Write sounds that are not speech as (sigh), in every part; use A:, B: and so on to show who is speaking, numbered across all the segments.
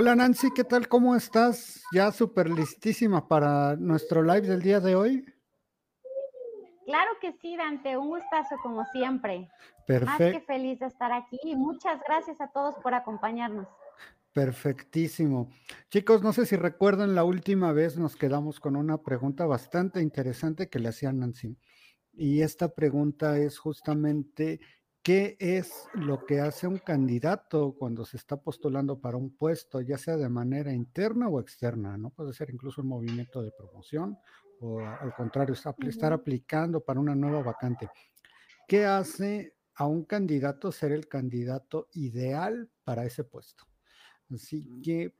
A: Hola Nancy, ¿qué tal? ¿Cómo estás? Ya súper listísima para nuestro live del día de hoy.
B: Claro que sí, Dante, un gustazo como siempre. Perfecto. Más que feliz de estar aquí y muchas gracias a todos por acompañarnos.
A: Perfectísimo. Chicos, no sé si recuerdan la última vez nos quedamos con una pregunta bastante interesante que le hacía Nancy. Y esta pregunta es justamente, ¿qué es lo que hace un candidato cuando se está postulando para un puesto, ya sea de manera interna o externa? ¿no? Puede ser incluso un movimiento de promoción o al contrario, estar aplicando para una nueva vacante. ¿Qué hace a un candidato ser el candidato ideal para ese puesto? Así que,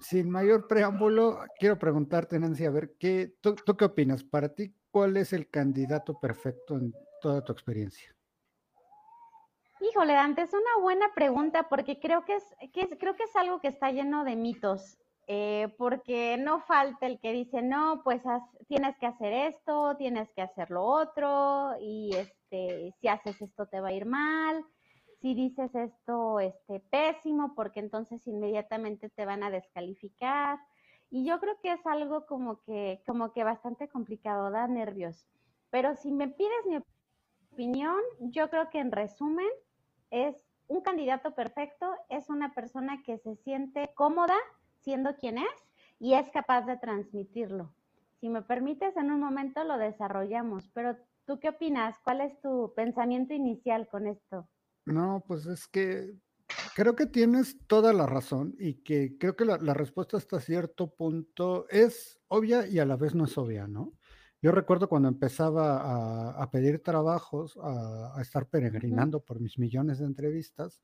A: sin mayor preámbulo, quiero preguntarte, Nancy, a ver, ¿qué, tú, qué opinas? Para ti, ¿cuál es el candidato perfecto en toda tu experiencia?
B: Híjole, Dante, es una buena pregunta porque creo que es, creo que es algo que está lleno de mitos. Eh, porque no falta el que dice, no, pues tienes que hacer esto, tienes que hacer lo otro, y este, si haces esto te va a ir mal, si dices esto este, pésimo, porque entonces inmediatamente te van a descalificar. Y yo creo que es algo como que, como que bastante complicado, da nervios. Pero si me pides mi opinión, yo creo que en resumen es un candidato perfecto, es una persona que se siente cómoda siendo quien es y es capaz de transmitirlo. Si me permites, en un momento lo desarrollamos, pero ¿tú qué opinas? ¿Cuál es tu pensamiento inicial con esto?
A: No, pues es que creo que tienes toda la razón y que creo que la, respuesta hasta cierto punto es obvia y a la vez no es obvia, ¿no? Yo recuerdo cuando empezaba a, pedir trabajos, a, estar peregrinando por mis millones de entrevistas,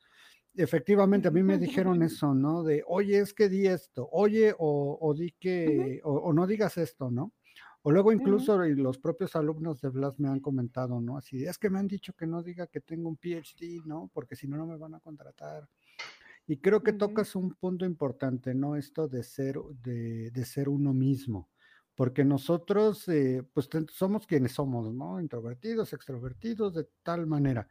A: efectivamente a mí me dijeron eso, ¿no? De, oye, es que di esto, oye, o, di que, o, no digas esto, ¿no? O luego incluso los propios alumnos de Blas me han comentado, ¿no? Así, es que me han dicho que no diga que tengo un PhD, ¿no? Porque si no, no me van a contratar. Y creo que tocas un punto importante, ¿no? Esto de ser, de, ser uno mismo. Porque nosotros, eh, pues somos quienes somos, ¿no? Introvertidos, extrovertidos, de tal manera.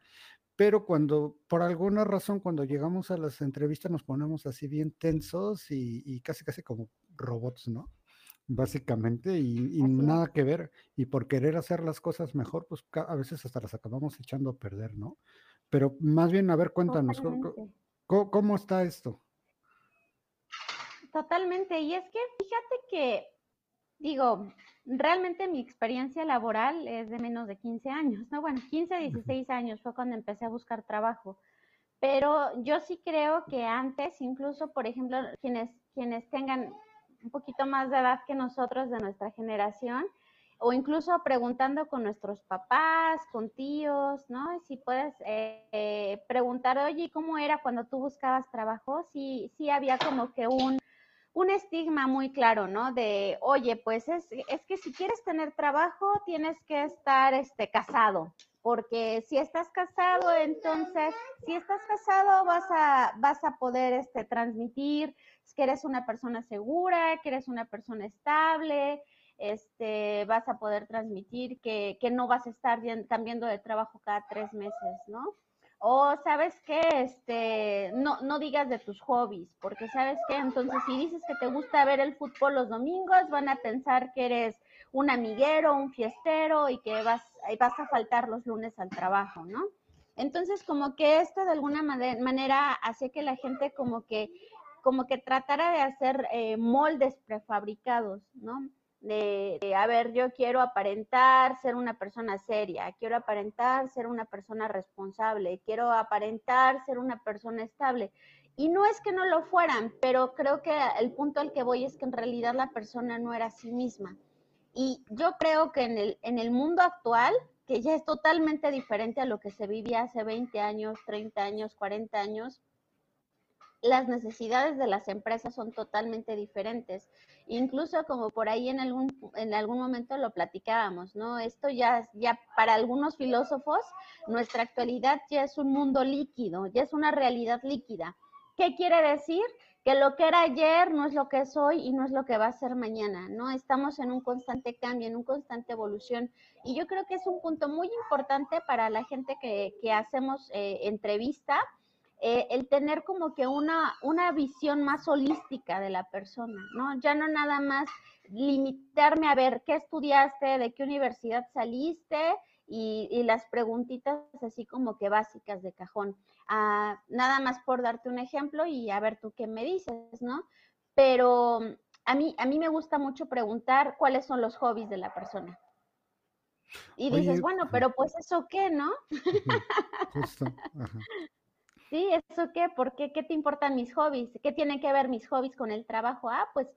A: Pero cuando, por alguna razón, cuando llegamos a las entrevistas nos ponemos así bien tensos y, y casi, casi como robots, ¿no? básicamente, y, nada que ver. Y por querer hacer las cosas mejor, pues a veces hasta las acabamos echando a perder, ¿no? Pero más bien, a ver, cuéntanos, ¿cómo, está esto?
B: Totalmente, y es que fíjate que, digo, realmente mi experiencia laboral es de menos de 15 años, ¿no? Bueno, 15, 16 años fue cuando empecé a buscar trabajo. Pero yo sí creo que antes, incluso, por ejemplo, quienes, quienes tengan un poquito más de edad que nosotros de nuestra generación, o incluso preguntando con nuestros papás, con tíos, ¿no? Si puedes eh, preguntar, oye, ¿cómo era cuando tú buscabas trabajo? Sí, sí había como que un, un estigma muy claro, ¿no? De, oye, pues es, es, que si quieres tener trabajo tienes que estar este, casado, porque si estás casado, entonces, si estás casado vas a, vas a poder este, transmitir que eres una persona segura, que eres una persona estable, este, vas a poder transmitir que, que no vas a estar cambiando de trabajo cada tres meses, ¿no? O sabes que este, no, no digas de tus hobbies, porque sabes que entonces si dices que te gusta ver el fútbol los domingos, van a pensar que eres un amiguero, un fiestero y que vas, vas a faltar los lunes al trabajo, ¿no? Entonces, como que esto de alguna manera hace que la gente como que como que tratara de hacer eh, moldes prefabricados, ¿no? De, a ver, yo quiero aparentar ser una persona seria, quiero aparentar ser una persona responsable, quiero aparentar ser una persona estable. Y no es que no lo fueran, pero creo que el punto al que voy es que en realidad la persona no era sí misma. Y yo creo que en el, en el mundo actual, que ya es totalmente diferente a lo que se vivía hace 20 años, 30 años, 40 años, las necesidades de las empresas son totalmente diferentes. Incluso como por ahí en algún, en algún momento lo platicábamos, ¿no? Esto ya, ya para algunos filósofos, nuestra actualidad ya es un mundo líquido, ya es una realidad líquida. ¿Qué quiere decir? Que lo que era ayer no es lo que es hoy y no es lo que va a ser mañana, ¿no? Estamos en un constante cambio, en una constante evolución. Y yo creo que es un punto muy importante para la gente que, que hacemos eh, entrevista, eh, el tener como que una, una visión más holística de la persona, ¿no? Ya no nada más limitarme a ver qué estudiaste, de qué universidad saliste y, las preguntitas así como que básicas de cajón. Ah, nada más por darte un ejemplo y a ver tú qué me dices, ¿no? Pero a mí, a mí me gusta mucho preguntar cuáles son los hobbies de la persona. Y dices, bueno, pero pues eso qué, ¿no? (laughs) Justo. Sí, eso qué, ¿por qué? ¿Qué te importan mis hobbies? ¿Qué tienen que ver mis hobbies con el trabajo? Ah, pues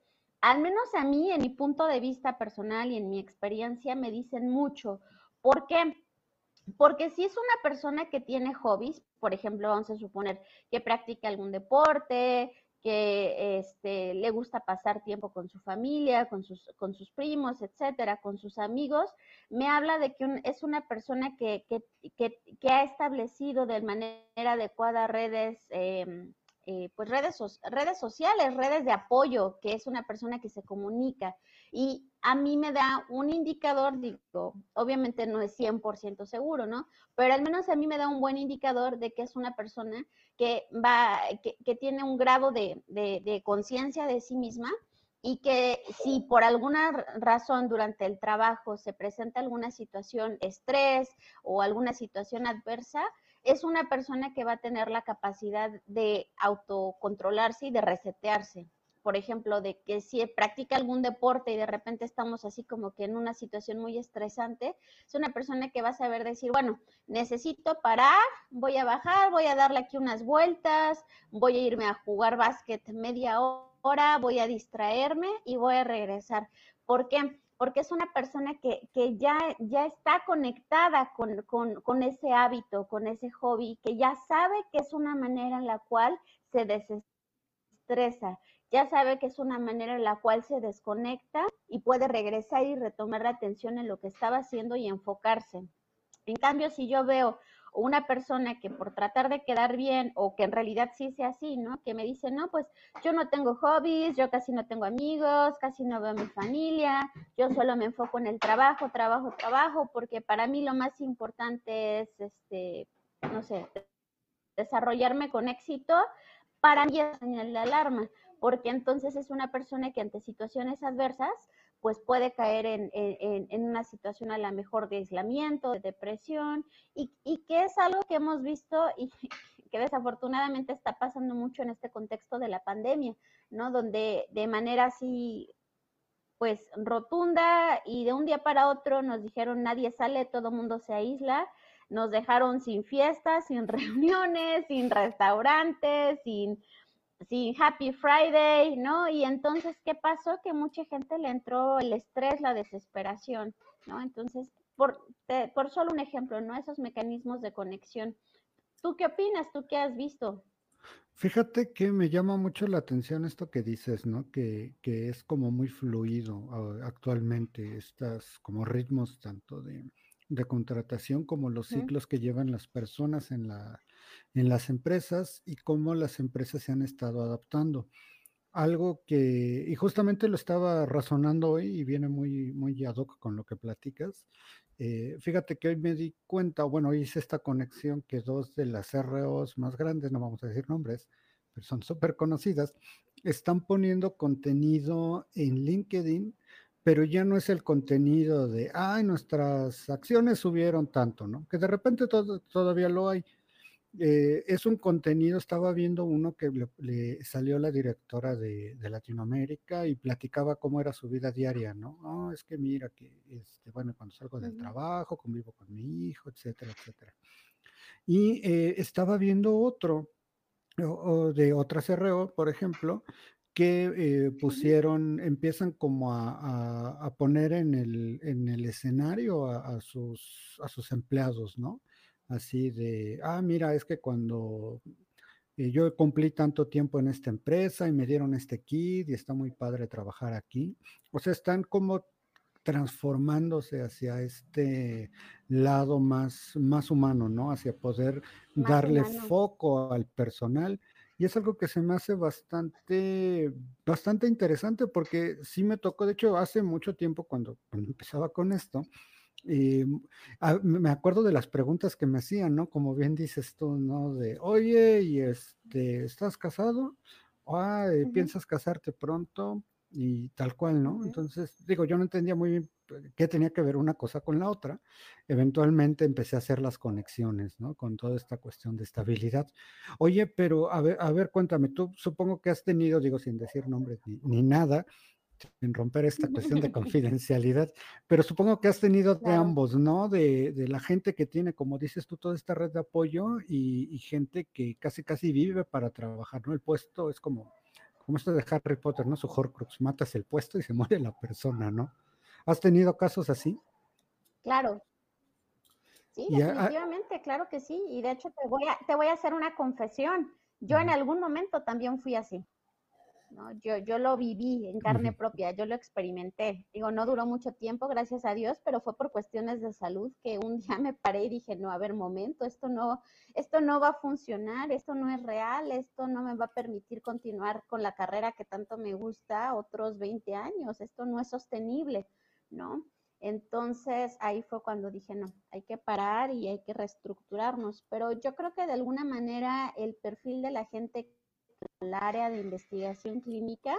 B: al menos a mí, en mi punto de vista personal y en mi experiencia, me dicen mucho. ¿Por qué? Porque si es una persona que tiene hobbies, por ejemplo, vamos a suponer que practica algún deporte, que este, le gusta pasar tiempo con su familia, con sus, con sus primos, etcétera, con sus amigos, me habla de que es una persona que, que, que, ha establecido de manera adecuada redes em, eh, pues redes, redes sociales, redes de apoyo, que es una persona que se comunica. Y a mí me da un indicador, digo, obviamente no es 100% seguro, ¿no? Pero al menos a mí me da un buen indicador de que es una persona que va, que, tiene un grado de, de conciencia de sí misma y que si por alguna razón durante el trabajo se presenta alguna situación, estrés o alguna situación adversa, es una persona que va a tener la capacidad de autocontrolarse y de resetearse. Por ejemplo, de que si practica algún deporte y de repente estamos así como que en una situación muy estresante, es una persona que va a saber decir, bueno, necesito parar, voy a bajar, voy a darle aquí unas vueltas, voy a irme a jugar básquet media hora, voy a distraerme y voy a regresar. ¿Por qué? porque es una persona que, ya, ya está conectada con, ese hábito, con ese hobby, que ya sabe que es una manera en la cual se desestresa, ya sabe que es una manera en la cual se desconecta y puede regresar y retomar la atención en lo que estaba haciendo y enfocarse. En cambio, si yo veo una persona que por tratar de quedar bien o que en realidad sí sea así, ¿no? Que me dice, no, pues yo no tengo hobbies, yo casi no tengo amigos, casi no veo a mi familia, yo solo me enfoco en el trabajo, trabajo, trabajo, porque para mí lo más importante es, este, no sé, desarrollarme con éxito, para mí es señal de alarma, porque entonces es una persona que ante situaciones adversas pues puede caer en, una situación a la mejor de aislamiento, de depresión, y, que es algo que hemos visto y (laughs) que desafortunadamente está pasando mucho en este contexto de la pandemia, ¿no? Donde de manera así, pues rotunda y de un día para otro nos dijeron nadie sale, todo mundo se aísla, nos dejaron sin fiestas, sin (laughs) reuniones, sin restaurantes, sin sí, Happy Friday, ¿no? Y entonces, ¿qué pasó? Que mucha gente le entró el estrés, la desesperación, ¿no? Entonces, por, por solo un ejemplo, ¿no? Esos mecanismos de conexión. ¿Tú qué opinas? ¿Tú qué has visto?
A: Fíjate que me llama mucho la atención esto que dices, ¿no? Que, que es como muy fluido ah, actualmente, estas como ritmos tanto de, de contratación como los ciclos que llevan las personas en la, en las empresas y cómo las empresas se han estado adaptando. Algo que, y justamente lo estaba razonando hoy y viene muy, muy ad hoc con lo que platicas. Eh, fíjate que hoy me di cuenta, bueno, hice esta conexión que dos de las ROs más grandes, no vamos a decir nombres, pero son súper conocidas, están poniendo contenido en LinkedIn, pero ya no es el contenido de, ay, nuestras acciones subieron tanto, ¿no? Que de repente todavía lo hay, eh, es un contenido, estaba viendo uno que le, salió la directora de, Latinoamérica y platicaba cómo era su vida diaria, ¿no? es que mira que, este, bueno, cuando salgo del trabajo, convivo con mi hijo, etcétera, etcétera. Y eh, estaba viendo otro, de otra CRO, por ejemplo, que eh, pusieron, empiezan como a, poner en el, en el escenario a, sus, a sus empleados, ¿no? Así de, ah, mira, es que cuando eh, yo cumplí tanto tiempo en esta empresa y me dieron este kit y está muy padre trabajar aquí. O sea, están como transformándose hacia este lado más, más humano, ¿no? Hacia poder darle foco al personal. Y es algo que se me hace bastante, bastante interesante porque sí me tocó, de hecho, hace mucho tiempo cuando, cuando empezaba con esto, Y me acuerdo de las preguntas que me hacían, ¿no? Como bien dices tú, ¿no? De, oye, ¿y este, estás casado? Ah, eh, ¿piensas casarte pronto? Y tal cual, ¿no? Entonces, digo, yo no entendía muy bien eh, qué tenía que ver una cosa con la otra. Eventualmente empecé a hacer las conexiones, ¿no? Con toda esta cuestión de estabilidad. Oye, pero a ver, a ver, cuéntame, tú supongo que has tenido, digo, sin decir nombres ni nada, en romper esta cuestión de (laughs) confidencialidad, pero supongo que has tenido de ambos, ¿no? De, la gente que tiene, como dices tú, toda esta red de apoyo y, gente que casi casi vive para trabajar, ¿no? El puesto es como, como esto de Harry Potter, ¿no? Su Horcrux, matas el puesto y se (laughs) muere la persona, ¿no? ¿Has tenido casos así?
B: Claro. Sí, definitivamente, claro que sí. Y de hecho te voy a, te voy a hacer una confesión. Yo en algún momento también fui así. Yo, yo lo viví en carne propia, yo lo experimenté. Digo, no duró mucho tiempo, gracias a Dios, pero fue por cuestiones de salud que un día (laughs) me paré y dije, no, a ver, momento, esto no, esto no va a funcionar, esto no es real, esto no me va a permitir continuar con la carrera que tanto me gusta otros 20 años, esto no es sostenible, ¿no? Entonces ahí fue cuando dije, no, hay que parar y hay que reestructurarnos, pero yo creo que de alguna manera el perfil de la gente el área de investigación clínica,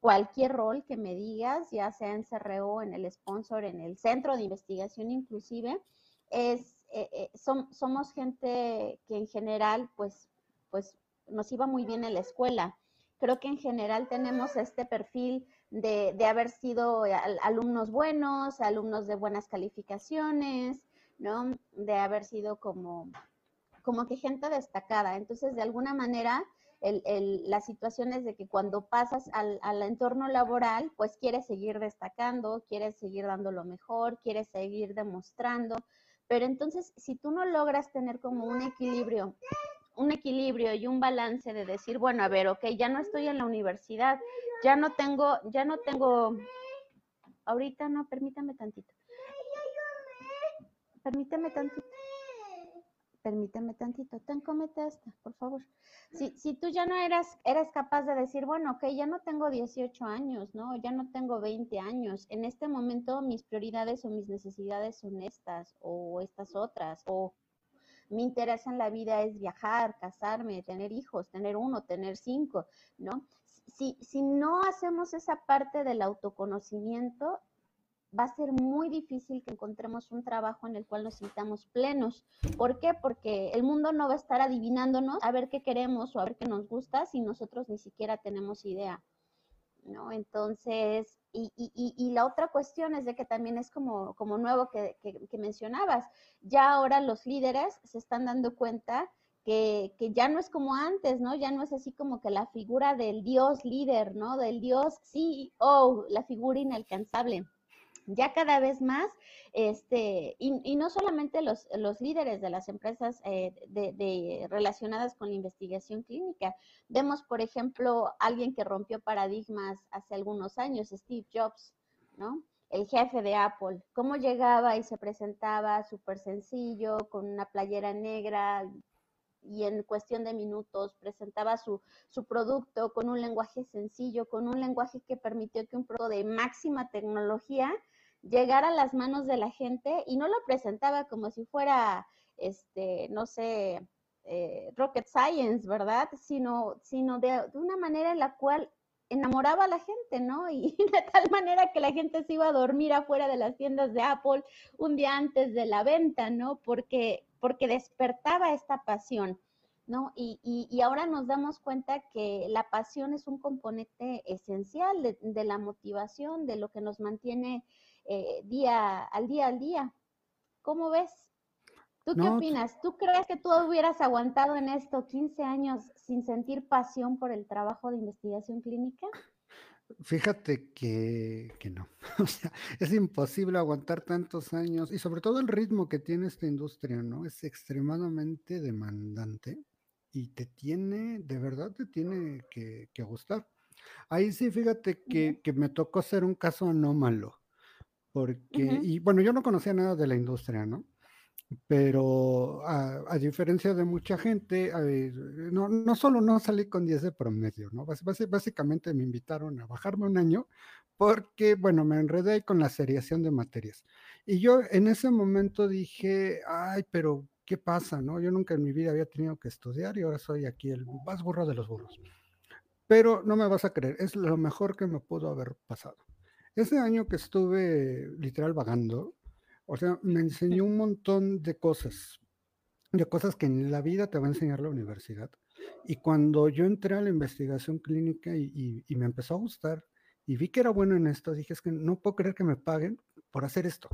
B: cualquier rol que me digas, ya sea en CRO, en el sponsor, en el centro de investigación inclusive, es, eh, eh, somos gente que en general, pues, pues nos iba muy bien en la escuela. Creo que en general tenemos este perfil de, de haber sido alumnos buenos, alumnos de buenas calificaciones, ¿no? De haber sido como, como que gente destacada. Entonces, de alguna manera, el, las situaciones de que cuando pasas al, al, entorno laboral, pues quieres seguir destacando, quieres seguir dando lo mejor, quieres seguir demostrando, pero entonces si tú no logras tener como un equilibrio, un equilibrio y un balance de decir, bueno, a ver, ok, ya no estoy en la universidad, ya no tengo, ya no tengo, ahorita no, permítame tantito. Permítame tantito permíteme tantito, ten, comete esta, por favor. Si, si tú ya no eras, eres capaz de decir, bueno, ok, ya no tengo 18 años, ¿no? Ya no tengo 20 años. En este momento mis prioridades o mis necesidades son estas o estas otras, o mi interés en la vida es viajar, casarme, tener hijos, tener uno, tener cinco, ¿no? Si, si no hacemos esa parte del autoconocimiento, va a ser muy difícil que encontremos un trabajo en el cual nos sintamos plenos. ¿Por qué? Porque el mundo no va a estar adivinándonos a ver qué queremos o a ver qué nos gusta si nosotros ni siquiera tenemos idea. ¿no? Entonces, y, la otra cuestión es de que también es como, nuevo que, que, mencionabas, ya ahora los líderes se están dando cuenta que, que, ya no es como antes, ¿no? Ya no es así como que la figura del Dios líder, ¿no? Del Dios CEO, la figura inalcanzable ya cada vez más, este, y, no solamente los, los, líderes de las empresas eh, de, relacionadas con la investigación clínica. Vemos, por ejemplo, alguien que rompió paradigmas hace algunos años, Steve Jobs, ¿no? El jefe de Apple, cómo llegaba y se presentaba súper sencillo, con una playera negra, y en cuestión de minutos presentaba su, su, producto con un lenguaje sencillo, con un lenguaje que permitió que un producto de máxima tecnología llegar a las manos de la gente y no lo presentaba como si fuera, este, no sé, eh, rocket science, ¿verdad? Sino, sino de, una manera en la cual enamoraba a la gente, ¿no? Y (laughs) de tal manera que la gente se iba a dormir afuera de las tiendas de Apple un día antes de la venta, ¿no? Porque, porque despertaba esta pasión. ¿No? Y, y, ahora nos damos cuenta que la pasión es un componente esencial de, de la motivación, de lo que nos mantiene eh, día al día al día. ¿Cómo ves? ¿Tú qué opinas? ¿Tú crees que tú hubieras aguantado en esto 15 años sin sentir pasión por el trabajo de investigación clínica?
A: Fíjate que, que no. (laughs) O sea, es imposible aguantar tantos años y sobre todo el ritmo que tiene esta industria, ¿no? Es extremadamente demandante y te tiene, de verdad te tiene que, gustar. Ahí sí, fíjate que, que me tocó ser un caso anómalo porque, y bueno, yo no conocía nada de la industria, ¿no? Pero a, diferencia de mucha gente, no, no, solo no salí con 10 de promedio, ¿no? básicamente me invitaron a bajarme un año porque, bueno, me enredé con la seriación de materias. Y yo en ese momento dije, ay, pero ¿qué pasa? No? Yo nunca en mi vida había tenido que estudiar y ahora soy aquí el más burro de los burros. Pero no me vas a creer, es lo mejor que me pudo haber pasado. Ese año que estuve literal vagando, o sea, me enseñó un montón de cosas, de cosas que en la vida te va a enseñar la universidad. Y cuando yo entré a la investigación clínica y, y me empezó a gustar y vi que era bueno en esto, dije, es que no puedo creer que me paguen por hacer esto.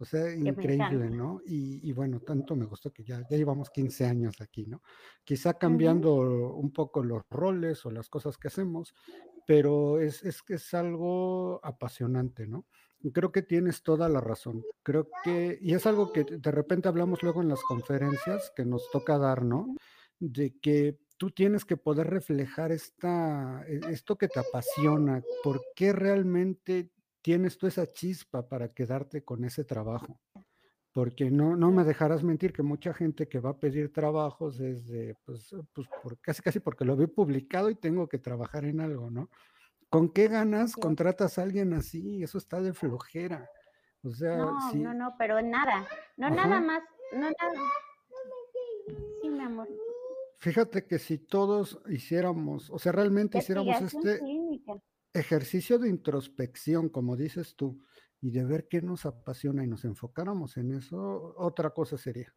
A: O sea, increíble, ¿no? Y, bueno, tanto me gustó que ya, ya llevamos 15 años aquí, ¿no? Quizá cambiando un poco los roles o las cosas que hacemos, pero es, es que es algo apasionante, ¿no? Creo que tienes toda la razón. Creo que, y es algo que de repente hablamos luego en las conferencias que nos toca dar, ¿no? De que tú tienes que poder reflejar esta, e, esto que te apasiona, por qué realmente tienes tú esa chispa para quedarte con ese trabajo. Porque no, no me dejarás mentir que mucha gente que va a pedir trabajos es de, pues, pues por, casi casi porque lo vi publicado y tengo que trabajar en algo, ¿no? ¿Con qué ganas contratas a alguien así? Eso está de flojera. O sea,
B: no, no, no, pero nada, no nada más, no nada. Sí, mi amor.
A: Fíjate que si todos hiciéramos, o sea, realmente hiciéramos este, ejercicio de introspección, como dices tú, y de ver qué nos apasiona y nos enfocáramos en eso, otra cosa sería.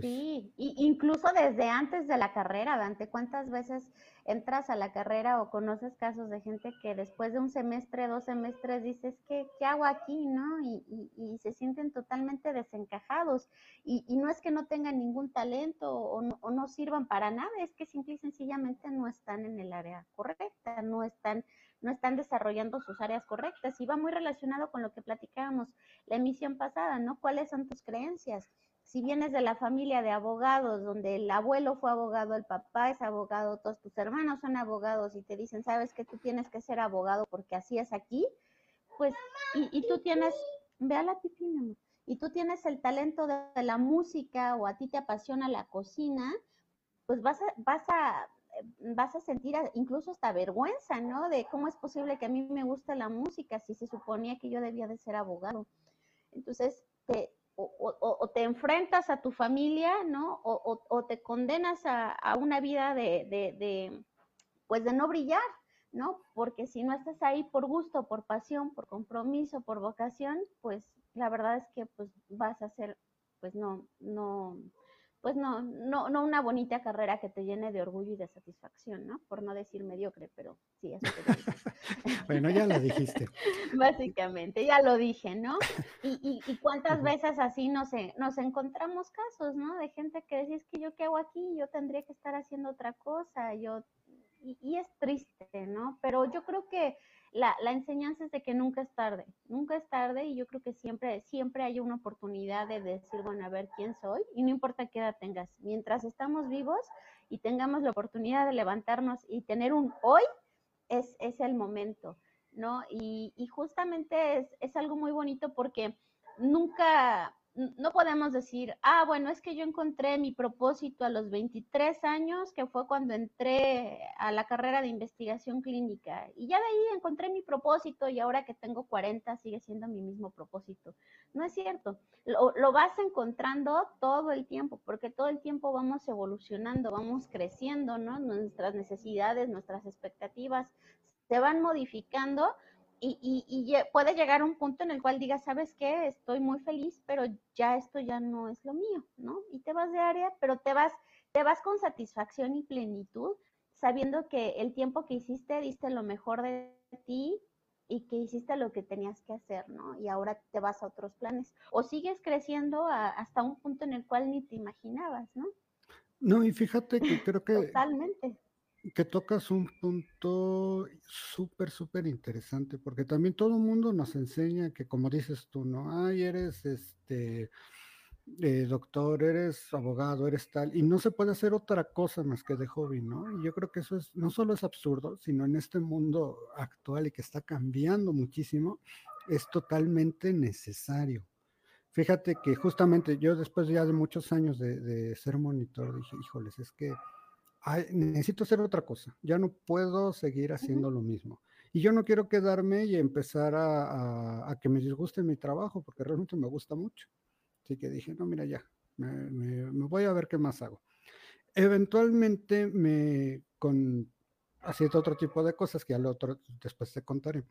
B: Sí, incluso desde antes de la carrera, Dante, ¿cuántas veces entras a la carrera o conoces casos de gente que después de un semestre, dos semestres, dices, ¿qué, qué hago aquí? ¿no? Y, se sienten totalmente desencajados. Y, no es que no tengan ningún talento o no, o no, sirvan para nada, es que simple y sencillamente no están en el área correcta, no están, no están desarrollando sus áreas correctas. Y va muy relacionado con lo que platicábamos la emisión pasada, ¿no? ¿Cuáles son tus creencias? Si vienes de la familia de abogados, donde el abuelo fue abogado, el papá es abogado, todos tus hermanos son abogados y te dicen, sabes que tú tienes que ser abogado porque así es aquí, pues, y, tú tienes, ve a la pipina, y tú tienes el talento de, la música o a ti te apasiona la cocina, pues vas a, vas a, vas a sentir incluso hasta vergüenza, ¿no? De cómo es posible que a mí me guste la música si se suponía que yo debía de ser abogado. Entonces, te, o, te enfrentas a tu familia, ¿no? O, te condenas a, una vida de, de, pues de no brillar, ¿no? Porque si no estás ahí por gusto, por pasión, por compromiso, por vocación, pues la verdad es que pues vas a ser, pues no, no, pues no, no, no una bonita carrera que te llene de orgullo y de satisfacción, ¿no? Por no decir mediocre, pero sí, eso te (laughs)
A: Bueno, ya lo dijiste. (laughs)
B: Básicamente, ya lo dije, ¿no? Y, y, cuántas veces así nos, nos encontramos casos, ¿no? De gente que decía, es que yo qué hago aquí, yo tendría que estar haciendo otra cosa, yo, y, y es triste, ¿no? Pero yo creo que la, la, enseñanza es de que nunca es tarde, nunca es tarde y yo creo que siempre, siempre hay una oportunidad de decir, bueno, a ver quién soy y no importa qué edad tengas, mientras estamos vivos y tengamos la oportunidad de levantarnos y tener un hoy, es, es el momento, ¿no? Y, y justamente es, es algo muy bonito porque nunca, no podemos decir, ah, bueno, es que yo encontré mi propósito a los 23 años, que fue cuando entré a la carrera de investigación clínica. Y ya de ahí encontré mi propósito y ahora que tengo 40 sigue siendo mi mismo propósito. No es cierto. Lo, lo vas encontrando todo el tiempo, porque todo el tiempo vamos evolucionando, vamos creciendo, ¿no? Nuestras necesidades, nuestras expectativas se van modificando y, y, puede llegar un punto en el cual digas, ¿sabes qué? Estoy muy feliz, pero ya esto ya no es lo mío, ¿no? Y te vas de área, pero te vas, te vas con satisfacción y plenitud, sabiendo que el tiempo que hiciste diste lo mejor de ti y que hiciste lo que tenías que hacer, ¿no? Y ahora te vas a otros planes. O sigues creciendo hasta un punto en el cual ni te imaginabas, ¿no?
A: No, y fíjate que creo que...
B: Totalmente
A: que tocas un punto súper, súper interesante, porque también todo el mundo nos enseña que, como dices tú, ¿no? Ay, eres este eh, doctor, eres abogado, eres tal, y no se puede hacer otra cosa más que de hobby, ¿no? Y yo creo que eso es, no solo es absurdo, sino en este mundo actual y que está cambiando muchísimo, es totalmente necesario. Fíjate que justamente yo después ya de muchos años de, de ser monitor dije, híjoles, es que necesito hacer otra cosa, ya no puedo seguir haciendo lo mismo. Y yo no quiero quedarme y empezar a, que me disguste mi trabajo, porque realmente me gusta mucho. Así que dije, no, mira, ya, me, voy a ver qué más hago. Eventualmente me, con haciendo otro tipo de cosas que al otro después te contaré,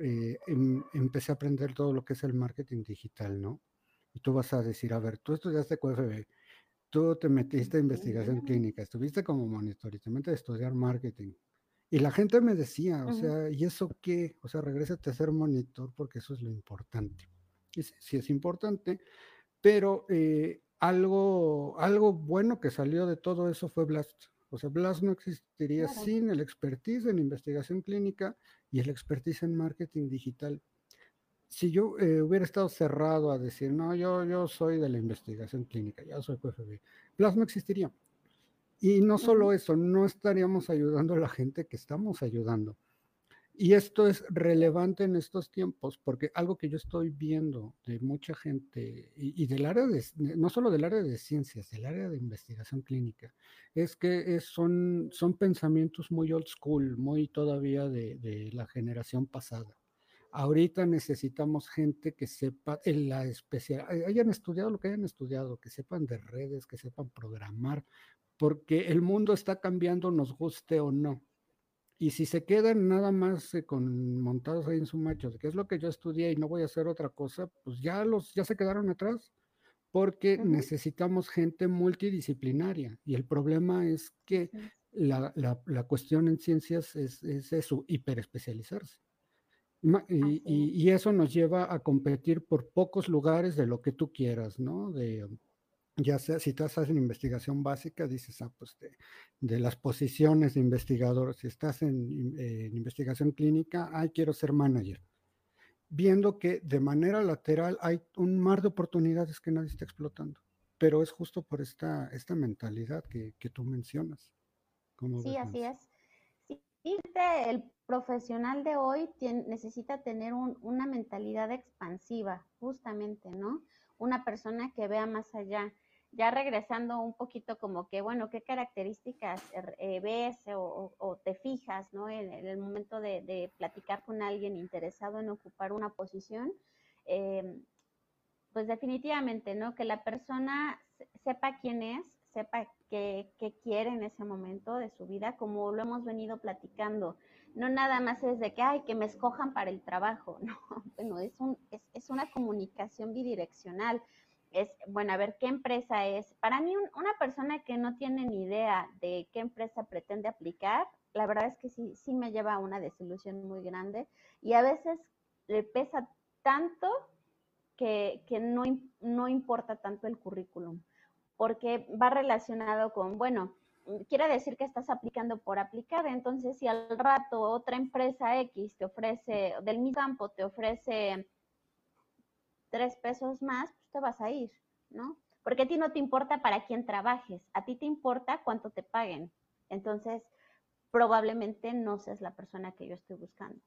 A: eh, em, empecé a aprender todo lo que es el marketing digital, ¿no? Y tú vas a decir, a ver, tú estudiaste QFB, tú te metiste a investigación clínica, estuviste como monitor y te metes a estudiar marketing, y la gente me decía, o sea, ¿y eso qué? O sea, regrésate a ser monitor porque eso es lo importante. Y sí, es importante, pero eh, algo, algo bueno que salió de todo eso fue Blast. O sea, Blast no existiría sin el expertise en investigación clínica y el expertise en marketing digital. Si yo eh, hubiera estado cerrado a decir, no, yo, yo soy de la investigación clínica, yo soy QFB, no existiría. Y no solo eso, no estaríamos ayudando a la gente que estamos ayudando. Y esto es relevante en estos tiempos, porque algo que yo estoy viendo de mucha gente, y, del área de, no solo del área de ciencias, del área de investigación clínica, es que son, son pensamientos muy old school, muy todavía de, de la generación pasada. Ahorita necesitamos gente que sepa en la especial, hayan estudiado lo que hayan estudiado, que sepan de redes, que sepan programar, porque el mundo está cambiando, nos guste o no. Y si se quedan nada más eh, con montados ahí en su macho, que es lo que yo estudié y no voy a hacer otra cosa, pues ya los ya se quedaron atrás, porque necesitamos gente multidisciplinaria. Y el problema es que la, cuestión en ciencias es, es eso, hiperespecializarse. Y, y, y, eso nos lleva a competir por pocos lugares de lo que tú quieras, ¿no? De ya sea si estás en investigación básica, dices, ah, pues de, las posiciones de investigador, si estás en, investigación clínica, ay, quiero ser manager. Viendo que de manera lateral hay un mar de oportunidades que nadie está explotando, pero es justo por esta, esta mentalidad que, que tú mencionas.
B: sí, así es. Sí, el profesional de hoy necesita tener una mentalidad expansiva, justamente, ¿no? Una persona que vea más allá ya regresando un poquito como que, bueno, ¿qué características eh, ves o, te fijas, ¿no? En, el momento de, platicar con alguien interesado en ocupar una posición, em, pues definitivamente, ¿no? Que la persona sepa quién es, sepa qué, quiere en ese momento de su vida, como lo hemos venido platicando. No nada más es de que, ay, que me escojan para el trabajo, (laughs) no, bueno, es, un, es, es una comunicación bidireccional es, bueno, a ver qué empresa es. Para mí, una persona que no tiene ni idea de qué empresa pretende aplicar, la verdad es que sí, sí me lleva a una desilusión muy grande y a veces le pesa tanto que, no, no importa tanto el currículum, porque va relacionado con, bueno, quiere decir que estás aplicando por aplicar, entonces si al rato otra empresa X te ofrece, del mismo campo te ofrece tres pesos más, pues te vas a ir, ¿no? Porque a ti no te importa para quién trabajes, a ti te importa cuánto te paguen. Entonces, probablemente no seas la persona que yo estoy buscando.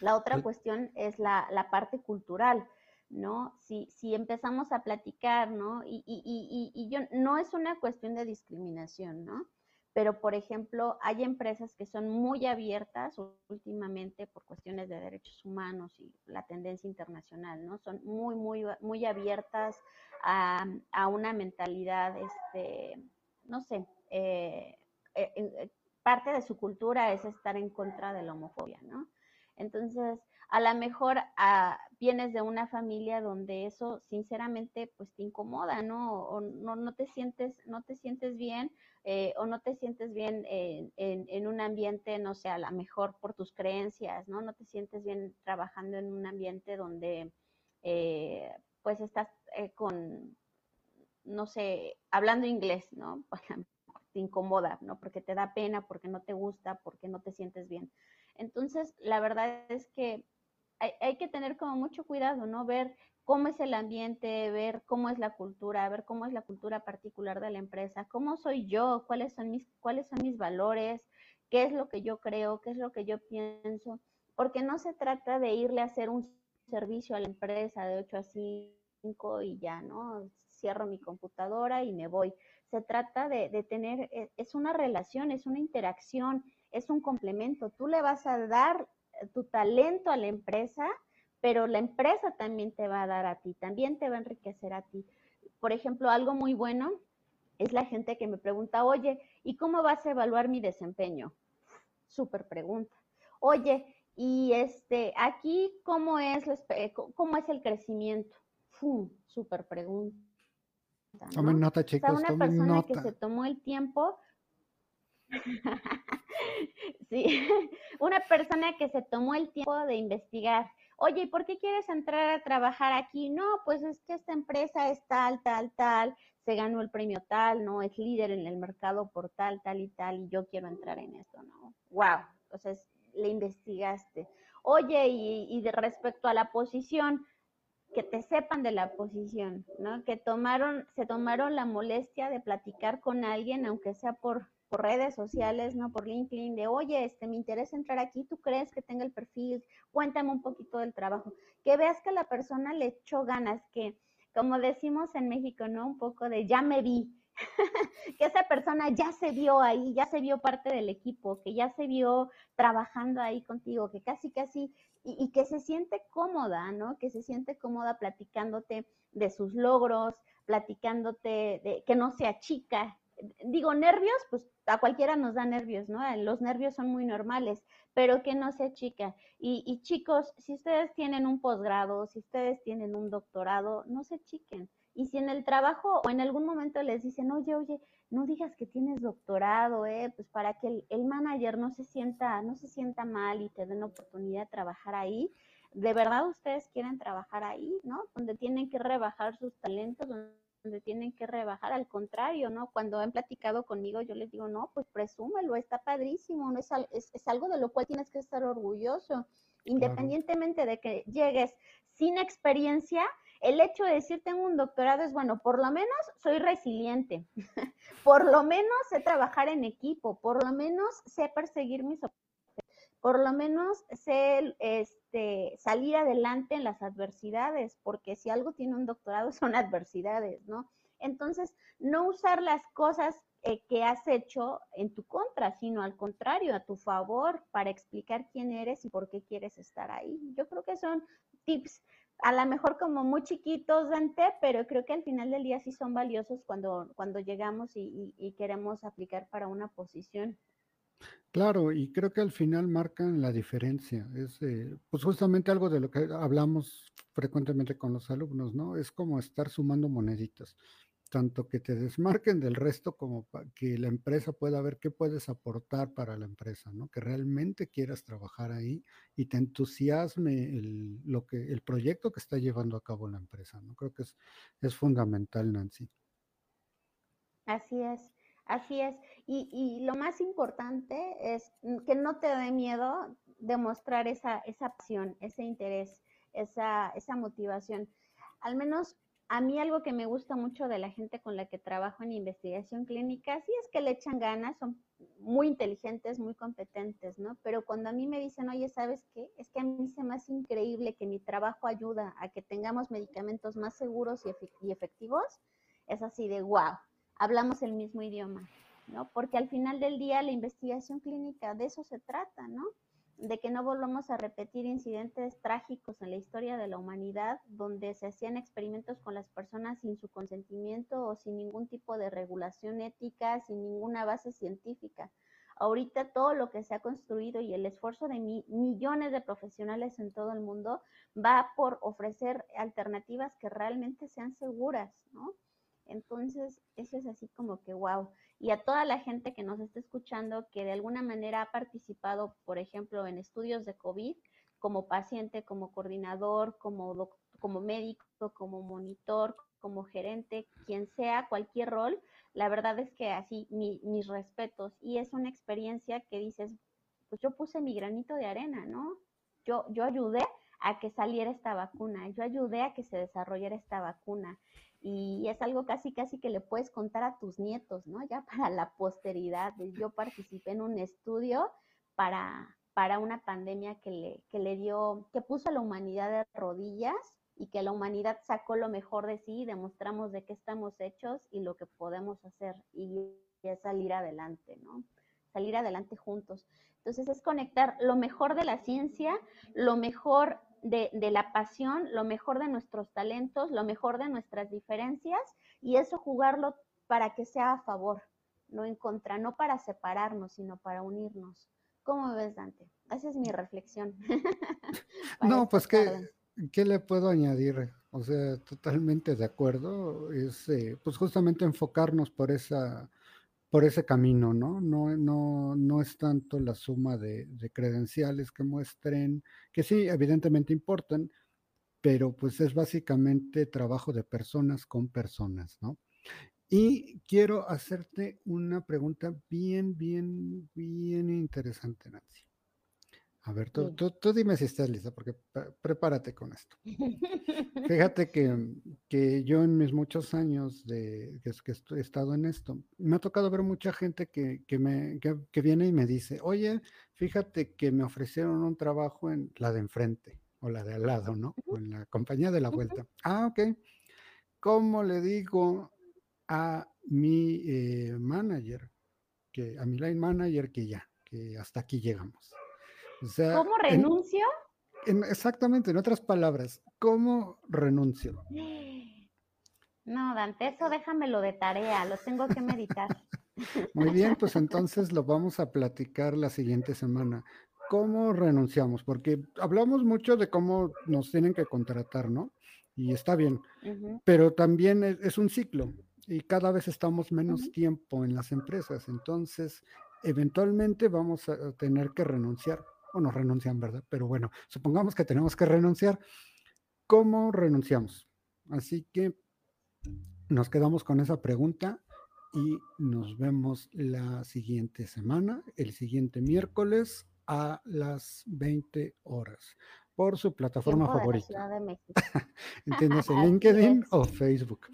B: La otra cuestión es la, parte cultural, ¿no? Si, si, empezamos a platicar, ¿no? Y, y, y, y, yo, no es una cuestión de discriminación, ¿no? pero por ejemplo, hay empresas que son muy abiertas últimamente por cuestiones de derechos humanos y la tendencia internacional, ¿no? Son muy, muy, muy abiertas a, una mentalidad, este, no sé, eh, eh, eh, parte de su cultura es estar en contra de la homofobia, ¿no? Entonces, a lo mejor ah, vienes de una familia donde eso sinceramente pues te incomoda, ¿no? O no, no te sientes, no te sientes bien eh, o no te sientes bien en, un ambiente, no sé, a lo mejor por tus creencias, ¿no? No te sientes bien trabajando en un ambiente donde eh, pues estás eh, con, no sé, hablando inglés, ¿no? (laughs) te incomoda, ¿no? Porque te da pena, porque no te gusta, porque no te sientes bien. Entonces, la verdad es que hay, que tener como mucho cuidado, ¿no? Ver cómo es el ambiente, ver cómo es la cultura, ver cómo es la cultura particular de la empresa, cómo soy yo, cuáles son mis, cuáles son mis valores, qué es lo que yo creo, qué es lo que yo pienso, porque no se trata de irle a hacer un servicio a la empresa de 8 a 5 y ya, ¿no? Cierro mi computadora y me voy. Se trata de, de tener, e, es una relación, es una interacción, es un complemento. Tú le vas a dar tu talento a la empresa, pero la empresa también te va a dar a ti, también te va a enriquecer a ti. Por ejemplo, algo muy bueno es la gente que me pregunta, oye, ¿y cómo vas a evaluar mi desempeño? Súper pregunta. Oye, y este, aquí, ¿cómo es, cómo es el crecimiento? Súper pregunta.
A: Tomen nota, chicos.
B: O sea, una persona que se tomó el tiempo. (laughs) sí, (laughs) una persona que se tomó el tiempo de investigar. Oye, ¿por qué quieres entrar a trabajar aquí? No, pues es que esta empresa es tal, tal, tal, se ganó el premio tal, ¿no? Es líder en el mercado por tal, tal y tal, y yo quiero entrar en esto, ¿no? Wow, entonces le investigaste. Oye, y, y de respecto a la posición, que te sepan de la posición, ¿no? Que tomaron, se tomaron la molestia de platicar con alguien, aunque sea por, por redes sociales, ¿no? Por LinkedIn, de, oye, este, me interesa entrar aquí, ¿tú crees que tenga el perfil? Cuéntame un poquito del trabajo. Que veas que la persona le echó ganas, que, como decimos en México, ¿no? Un poco de, ya me vi, (laughs) que esa persona ya se vio ahí, ya se vio parte del equipo, que ya se vio trabajando ahí contigo, que casi, casi, y, que se siente cómoda, ¿no? Que se siente cómoda platicándote de sus logros, platicándote de que no sea chica. Digo, nervios, pues a cualquiera nos da nervios, ¿no? Los nervios son muy normales, pero que no sea chica. Y, y chicos, si ustedes tienen un posgrado, si ustedes tienen un doctorado, no se chiquen y si en el trabajo o en algún momento les dicen, oye, oye, no digas que tienes doctorado, eh, pues para que el, manager no se sienta, no se sienta mal y te den oportunidad de trabajar ahí. De verdad ustedes quieren trabajar ahí, ¿no? Donde tienen que rebajar sus talentos, donde tienen que rebajar, al contrario, ¿no? Cuando han platicado conmigo, yo les digo, no, pues presúmelo, está padrísimo, ¿no? es, es, algo de lo cual tienes que estar orgulloso, independientemente de que llegues sin experiencia, el hecho de decir tengo un doctorado es, bueno, por lo menos soy resiliente, (laughs) por lo menos sé trabajar en equipo, por lo menos sé perseguir mis por lo menos sé este, salir adelante en las adversidades, porque si algo tiene un doctorado (laughs) son adversidades, ¿no? Entonces, no usar las cosas eh, que has hecho en tu contra, sino al contrario, a tu favor, para explicar quién eres y por qué quieres estar ahí. Yo creo que son tips a lo mejor como muy chiquitos, Dante, pero creo que al final del día sí son valiosos cuando, cuando llegamos y, queremos aplicar para una posición.
A: Claro, y creo que al final marcan la diferencia. Es eh, pues justamente algo de lo que hablamos frecuentemente con los alumnos, ¿no? Es como estar sumando moneditas tanto que te desmarquen del resto como que la empresa pueda ver qué puedes aportar para la empresa, ¿no? Que realmente quieras trabajar ahí y te entusiasme el, lo que, el proyecto que está llevando a cabo la empresa, ¿no? Creo que es, es fundamental, Nancy.
B: Así es, así es. Y, y, lo más importante es que no te dé miedo demostrar esa, esa pasión, ese interés, esa, esa motivación. Al menos a mí algo que me gusta mucho de la gente con la que trabajo en investigación clínica, sí es que le echan ganas, son muy inteligentes, muy competentes, ¿no? Pero cuando a mí me dicen, oye, ¿sabes qué? Es que a mí se me hace increíble que mi trabajo ayuda a que tengamos medicamentos más seguros y, efectivos, es así de, wow, hablamos el mismo idioma, ¿no? Porque al final del día la investigación clínica de eso se trata, ¿no? de que no volvamos a repetir incidentes trágicos en la historia de la humanidad, donde se hacían experimentos con las personas sin su consentimiento o sin ningún tipo de regulación ética, sin ninguna base científica. Ahorita todo lo que se ha construido y el esfuerzo de millones de profesionales en todo el mundo va por ofrecer alternativas que realmente sean seguras, ¿no? Entonces, eso es así como que, wow y a toda la gente que nos está escuchando que de alguna manera ha participado, por ejemplo, en estudios de COVID, como paciente, como coordinador, como, como médico, como monitor, como gerente, quien sea, cualquier rol, la verdad es que así mis respetos. Y es una experiencia que dices, pues yo puse mi granito de arena, ¿no? Yo, yo ayudé a que saliera esta vacuna, yo ayudé a que se desarrollara esta vacuna y es algo casi casi que le puedes contar a tus nietos, ¿no? Ya para la posteridad. Yo participé en un estudio para, para una pandemia que le, que le dio, que puso a la humanidad de rodillas y que la humanidad sacó lo mejor de sí, demostramos de qué estamos hechos y lo que podemos hacer y es salir adelante, ¿no? salir adelante juntos. Entonces es conectar lo mejor de la ciencia, lo mejor de, de, la pasión, lo mejor de nuestros talentos, lo mejor de nuestras diferencias y eso jugarlo para que sea a favor, no en contra, no para separarnos, sino para unirnos. ¿Cómo ves, Dante? Esa es mi reflexión. (laughs)
A: no, pues que ¿qué le puedo añadir? O sea, totalmente de acuerdo. Es eh, pues justamente enfocarnos por esa, por ese camino, ¿no? No, no, no es tanto la suma de, de, credenciales que muestren, que sí, evidentemente importan, pero pues es básicamente trabajo de personas con personas, ¿no? Y quiero hacerte una pregunta bien, bien, bien interesante, Nancy. A ver, tú, tú, dime si estás lista, porque prepárate con esto. (laughs) Fíjate que, que, yo en mis muchos años de que, he estado en esto, me ha tocado ver mucha gente que, que me, que, viene y me dice, oye, fíjate que me ofrecieron un trabajo en la de enfrente o la de al lado, ¿no? O en la compañía de la vuelta. Ah, ok. ¿Cómo le digo a mi eh, manager, que, a mi line manager que ya, que hasta aquí llegamos?
B: ¿Cómo renuncio?
A: exactamente, en otras palabras, ¿cómo renuncio?
B: No, Dante, eso déjamelo de tarea, lo tengo que meditar. (laughs)
A: Muy bien, pues entonces lo vamos a platicar la siguiente semana. ¿Cómo renunciamos? Porque hablamos mucho de cómo nos tienen que contratar, ¿no? Y está bien, pero también es, un ciclo y cada vez estamos menos tiempo en las empresas, entonces eventualmente vamos a tener que renunciar o no renuncian, ¿verdad? Pero bueno, supongamos que tenemos que renunciar. ¿Cómo renunciamos? Así que nos quedamos con esa pregunta y nos vemos la siguiente semana, el siguiente miércoles a las 20 horas por su plataforma favorita. (laughs) Entiéndase, (laughs) LinkedIn o Facebook.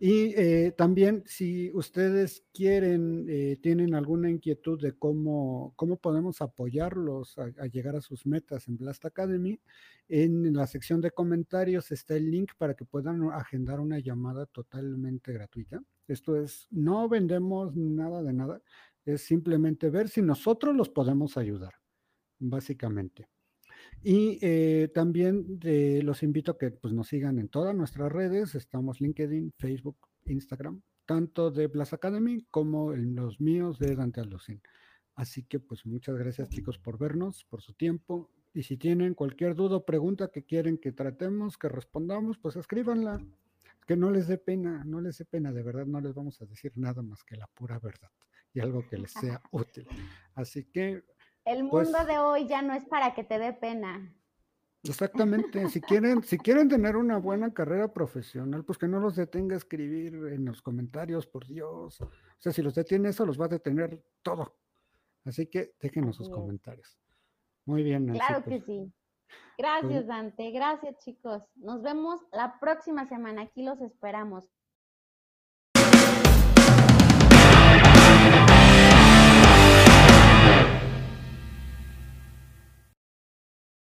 A: Y eh, también si ustedes quieren, eh, tienen alguna inquietud de cómo, cómo podemos apoyarlos a, llegar a sus metas en Blast Academy, en la sección de comentarios está el link para que puedan agendar una llamada totalmente gratuita. Esto es, no vendemos nada de nada, es simplemente ver si nosotros los podemos ayudar, básicamente. Y eh, también los invito a que pues, nos sigan en todas nuestras redes. Estamos LinkedIn, Facebook, Instagram, tanto de Blast Academy como en los míos de Dante Alucin. Así que pues muchas gracias chicos por vernos, por su tiempo. Y si tienen cualquier duda o pregunta que quieren que tratemos, que respondamos, pues escríbanla. Que no les dé pena, no les dé pena, de verdad no les vamos a decir nada más que la pura verdad y algo que les sea útil. Así que
B: el pues mundo de hoy ya no es para que te dé pena.
A: Exactamente. Si quieren, si quieren tener una buena carrera profesional, pues que no los detenga a escribir en los comentarios, por Dios. O sea, si los detiene eso, los va a detener todo. Así que déjenos sus comentarios. Muy bien.
B: claro que pues. sí. Gracias, Dante. Gracias, chicos. Nos vemos la próxima semana. Aquí los esperamos.